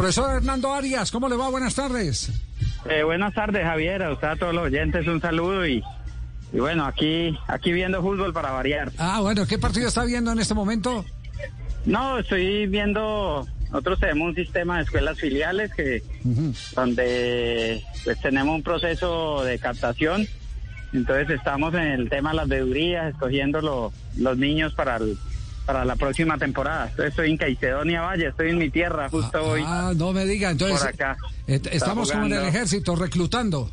Profesor Hernando Arias, ¿cómo le va? Buenas tardes. Eh, buenas tardes, Javier. A usted, a todos los oyentes, un saludo y, y bueno, aquí, aquí viendo fútbol para variar. Ah, bueno, ¿qué partido está viendo en este momento? No, estoy viendo, nosotros tenemos un sistema de escuelas filiales que donde pues tenemos un proceso de captación. Entonces estamos en el tema de las veedurías, escogiendo lo- los niños para el- para la próxima temporada. Estoy en Caicedonia Valle, estoy en mi tierra justo hoy. Ah, no me diga, entonces. Por acá. est- Está estamos como en el ejército, reclutando.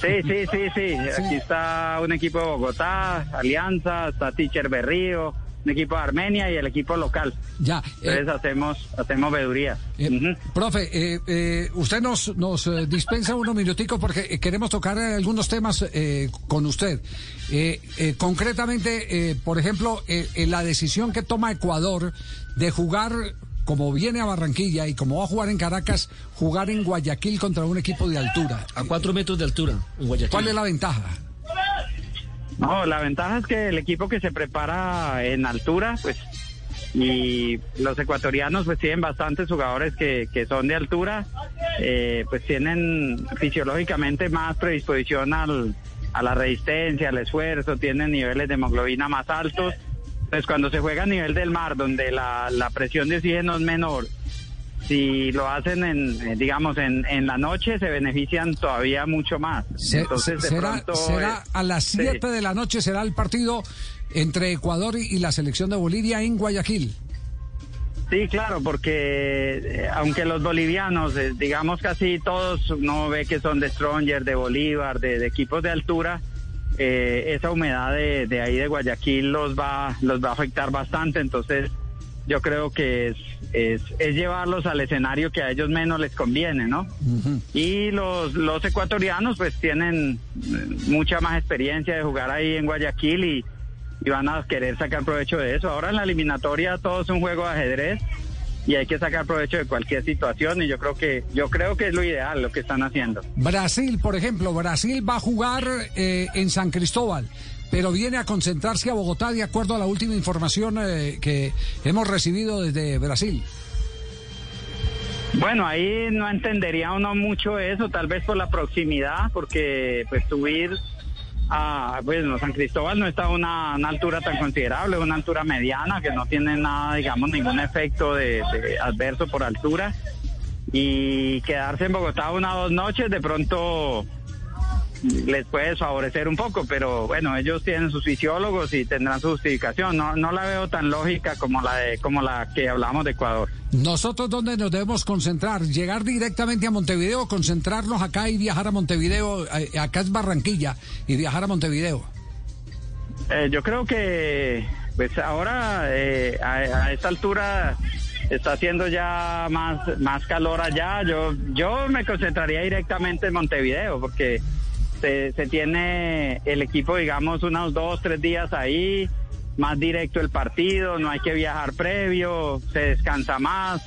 Sí, sí, sí, sí. Aquí está un equipo de Bogotá, Alianza, está Teacher Berrío, un equipo de Armenia y el equipo local. Ya. eh, Entonces hacemos hacemos veeduría. eh. Profe, eh, eh, usted nos, nos dispensa unos minuticos porque queremos tocar algunos temas eh, con usted. Eh, eh, concretamente, eh, por ejemplo, eh, en la decisión que toma Ecuador de jugar, como viene a Barranquilla y como va a jugar en Caracas, jugar en Guayaquil contra un equipo de altura. A cuatro metros de altura, en Guayaquil. ¿Cuál es la ventaja? No, la ventaja es que el equipo que se prepara en altura, pues, y los ecuatorianos pues tienen bastantes jugadores que, que son de altura, eh, pues tienen fisiológicamente más predisposición al, a la resistencia, al esfuerzo, tienen niveles de hemoglobina más altos. Pues cuando se juega a nivel del mar, donde la, la presión de oxígeno es menor, si lo hacen en, eh, digamos, en, en la noche, se benefician todavía mucho más. Se- Entonces, de será pronto, será eh, a las sí. 7 de la noche será el partido entre Ecuador y la selección de Bolivia en Guayaquil. Sí, claro, porque eh, aunque los bolivianos, eh, digamos casi todos, uno ve que son de Stronger, de Bolívar, de, de equipos de altura, eh, esa humedad de, de ahí de Guayaquil los va, los va a afectar bastante, entonces yo creo que es, es, es llevarlos al escenario que a ellos menos les conviene, ¿no? Y los, los ecuatorianos pues tienen eh, mucha más experiencia de jugar ahí en Guayaquil y, y van a querer sacar provecho de eso. Ahora en la eliminatoria todo es un juego de ajedrez y hay que sacar provecho de cualquier situación y yo creo que yo creo que es lo ideal lo que están haciendo. Brasil, por ejemplo, Brasil va a jugar eh, en San Cristóbal, pero viene a concentrarse a Bogotá de acuerdo a la última información eh, que hemos recibido desde Brasil. Bueno, ahí no entendería uno mucho eso, tal vez por la proximidad, porque pues subir a, bueno, San Cristóbal no está a una, altura tan considerable, una altura mediana que no tiene nada, digamos, ningún efecto de, de adverso por altura. Y quedarse en Bogotá una o dos noches de pronto les puede favorecer un poco, pero bueno, ellos tienen sus fisiólogos y tendrán su justificación. No, no la veo tan lógica como la de, como la que hablamos de Ecuador. Nosotros dónde nos debemos concentrar, llegar directamente a Montevideo, concentrarnos acá y viajar a Montevideo, eh, acá es Barranquilla y viajar a Montevideo. Eh, yo creo que pues ahora eh, a, a esta altura está haciendo ya más, más calor allá. Yo, yo me concentraría directamente en Montevideo porque se, se tiene el equipo, digamos, unos dos, tres días ahí, más directo el partido, no hay que viajar previo, se descansa más.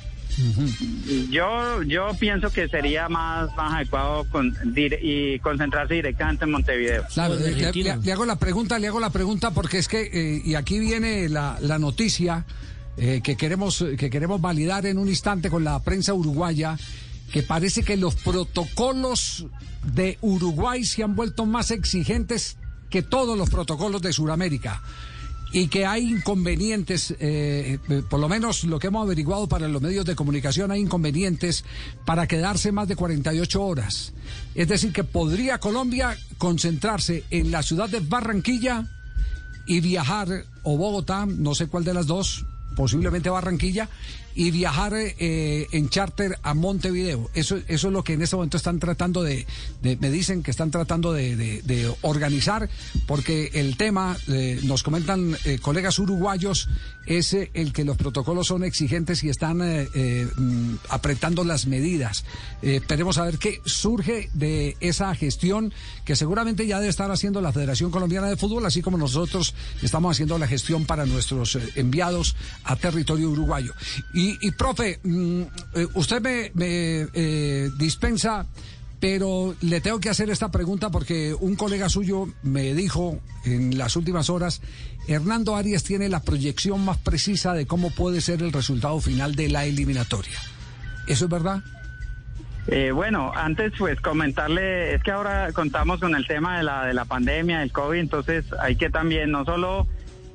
Yo yo pienso que sería más, más adecuado con, dire- y concentrarse directamente en Montevideo. Claro, Como en le, le- Argentina. le hago la pregunta, le hago la pregunta porque es que, eh, y aquí viene la, la noticia eh, que, queremos, que queremos validar en un instante con la prensa uruguaya, que parece que los protocolos de Uruguay se han vuelto más exigentes que todos los protocolos de Sudamérica. Y que hay inconvenientes, eh, eh, por lo menos lo que hemos averiguado para los medios de comunicación, hay inconvenientes para quedarse más de 48 horas. Es decir, que podría Colombia concentrarse en la ciudad de Barranquilla y viajar, o Bogotá, no sé cuál de las dos, posiblemente Barranquilla, y viajar eh, en charter a Montevideo. Eso, eso es lo que en este momento están tratando de, me dicen que están tratando de, organizar, porque el tema, eh, nos comentan eh, colegas uruguayos, es eh, el que los protocolos son exigentes y están eh, eh, mm, apretando las medidas. Eh, esperemos a ver qué surge de esa gestión que seguramente ya debe estar haciendo la Federación Colombiana de Fútbol, así como nosotros estamos haciendo la gestión para nuestros eh, enviados territorio uruguayo. Y, y, profe, mm, eh, usted me, me, eh, dispensa, pero le tengo que hacer esta pregunta porque un colega suyo me dijo en las últimas horas, Hernando Arias tiene la proyección más precisa de cómo puede ser el resultado final de la eliminatoria. ¿Eso es verdad? Eh, bueno, antes pues comentarle, es que ahora contamos con el tema de la, de la pandemia, del COVID, entonces hay que también no solo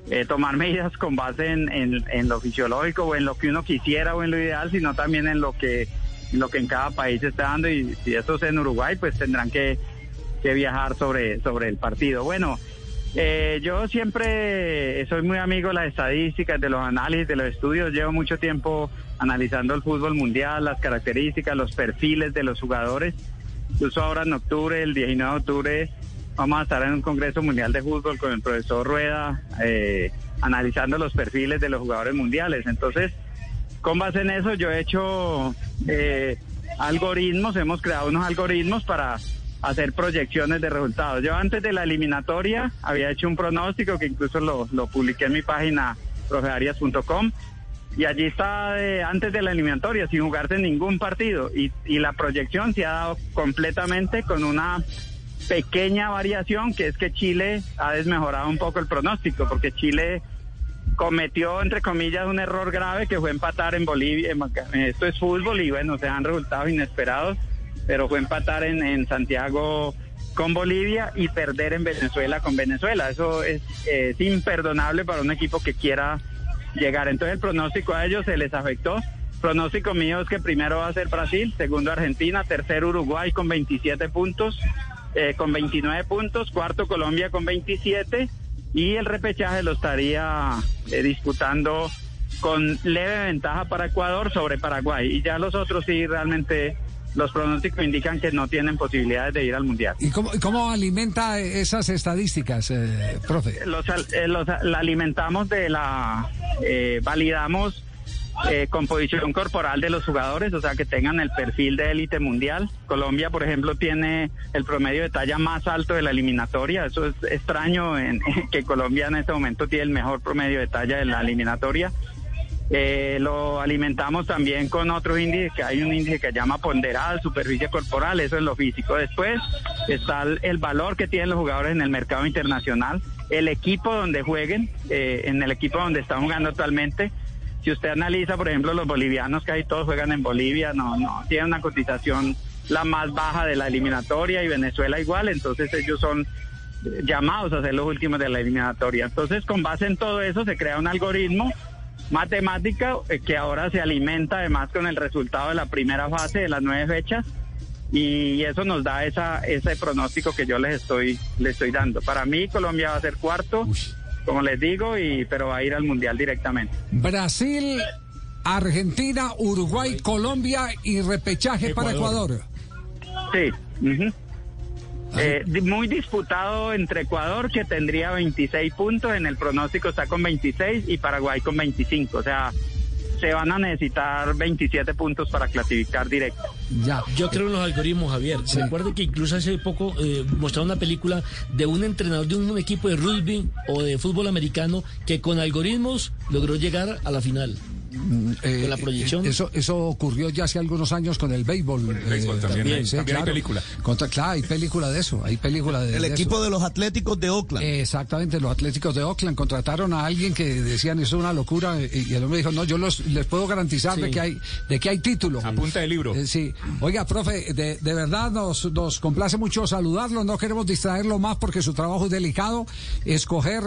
eh, tomar medidas con base en, lo fisiológico o en lo que uno quisiera o en lo ideal, sino también en lo que en cada país está dando y si eso es en Uruguay, pues tendrán que, que viajar sobre, sobre el partido. Bueno, eh, yo siempre soy muy amigo de las estadísticas, de los análisis, de los estudios. Llevo mucho tiempo analizando el fútbol mundial, las características, los perfiles de los jugadores. Incluso ahora en octubre, el 19 de octubre, vamos a estar en un Congreso Mundial de Fútbol con el profesor Rueda, eh, analizando los perfiles de los jugadores mundiales. Entonces, con base en eso, yo he hecho eh, algoritmos, hemos creado unos algoritmos para hacer proyecciones de resultados. Yo antes de la eliminatoria había hecho un pronóstico que incluso lo, publiqué en mi página profearias.com y allí está antes de la eliminatoria sin jugarse ningún partido y, y la proyección se ha dado completamente con una pequeña variación que es que Chile ha desmejorado un poco el pronóstico porque Chile cometió entre comillas un error grave que fue empatar en Bolivia esto es fútbol y bueno se han resultados inesperados pero fue empatar en, Santiago con Bolivia y perder en Venezuela con Venezuela. Eso es, imperdonable para un equipo que quiera llegar. Entonces el pronóstico a ellos se les afectó. pronóstico mío es que primero va a ser Brasil, segundo Argentina, tercero Uruguay con 27 puntos, eh, con 29 puntos, cuarto Colombia con 27 y el repechaje lo estaría eh, disputando con leve ventaja para Ecuador sobre Paraguay. Y ya los otros sí realmente los pronósticos indican que no tienen posibilidades de ir al Mundial. ¿Y cómo, alimenta esas estadísticas, eh, profe? Los, eh, la alimentamos de la... Eh, validamos composición corporal de los jugadores, o sea, que tengan el perfil de élite mundial. Colombia, por ejemplo, tiene el promedio de talla más alto de la eliminatoria. Eso es extraño en, que Colombia en este momento tiene el mejor promedio de talla de la eliminatoria. Eh, lo alimentamos también con otro índice, que hay un índice que llama ponderal, superficie corporal, eso es lo físico. Después está el, valor que tienen los jugadores en el mercado internacional, el equipo donde jueguen, eh, en el equipo donde están jugando actualmente. Si usted analiza, por ejemplo, los bolivianos, que ahí todos juegan en Bolivia, no, no, tienen una cotización la más baja de la eliminatoria y Venezuela igual, entonces ellos son llamados a ser los últimos de la eliminatoria. Entonces, con base en todo eso, se crea un algoritmo matemática eh, que ahora se alimenta además con el resultado de la primera fase de las nueve fechas y eso nos da esa, ese pronóstico que yo les estoy, les estoy dando. Para mí Colombia va a ser cuarto, como les digo, y, pero va a ir al Mundial directamente. Brasil, Argentina, Uruguay, Colombia y repechaje para Ecuador. Sí. Eh, muy disputado entre Ecuador, que tendría 26 puntos, en el pronóstico está con 26 y Paraguay con 25. O sea, se van a necesitar 27 puntos para clasificar directo. Ya. Yo creo en los algoritmos, Javier. Recuerde que incluso hace poco eh, mostraron una película de un entrenador de un equipo de rugby o de fútbol americano que con algoritmos logró llegar a la final. Mm, eh, la proyección. Eso, eso ocurrió ya hace algunos años con el béisbol. El béisbol eh, también, hay, película. claro, hay película de eso. Hay película de El equipo de los Atléticos de Oakland. exactamente, los Atléticos de Oakland contrataron a alguien que decían eso es una locura y, el hombre dijo no, yo los, les puedo garantizar de que hay de que hay título. A punta de libro. Eh, sí. Oiga, profe, de, de verdad nos, nos complace mucho saludarlo. No queremos distraerlo más porque su trabajo es delicado. Escoger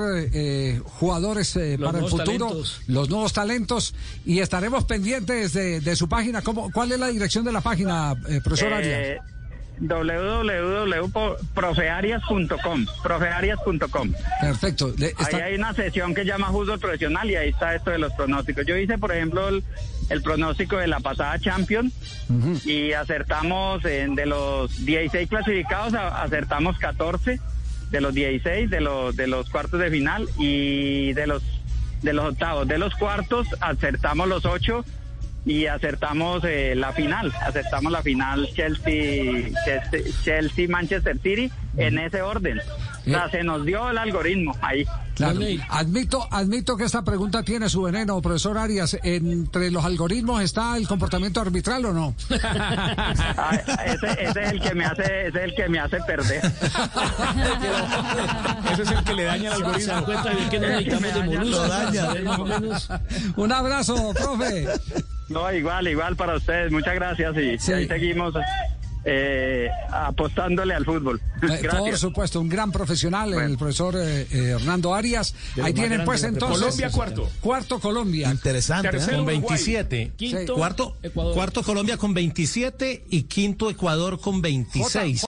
jugadores para el futuro, los nuevos talentos y estaremos pendientes de, su página. ¿Cómo, ¿Cuál es la dirección de la página, eh, profesor Arias? Eh, www.profearias.com profearias.com Perfecto. Ahí hay una sesión que llama Fútbol Profesional y ahí está esto de los pronósticos. Yo hice, por ejemplo, el, pronóstico de la pasada Champions y acertamos en, de los 16 clasificados, acertamos 14 de los 16 de los, de los cuartos de final y de los de los octavos. De los cuartos acertamos los ocho y acertamos eh, la final, acertamos la final Chelsea, Chelsea, Manchester City en ese orden. O sea, se nos dio el algoritmo ahí. Admito, admito que esta pregunta tiene su veneno, profesor Arias. ¿Entre los algoritmos está el comportamiento arbitral o no? Ah, ese, es el que me hace, ese es el que me hace perder. ese es el que le daña al algoritmo. Un abrazo, profe. No, igual, igual para ustedes. Muchas gracias y, ahí seguimos eh, apostándole al fútbol. Eh, por supuesto, un gran profesional, el profesor eh, Hernando Arias. Ahí tienen pues entonces. Colombia cuarto. Cuarto Colombia. Interesante. con 27. Quinto, cuarto, cuarto Colombia con 27 y quinto Ecuador con 26.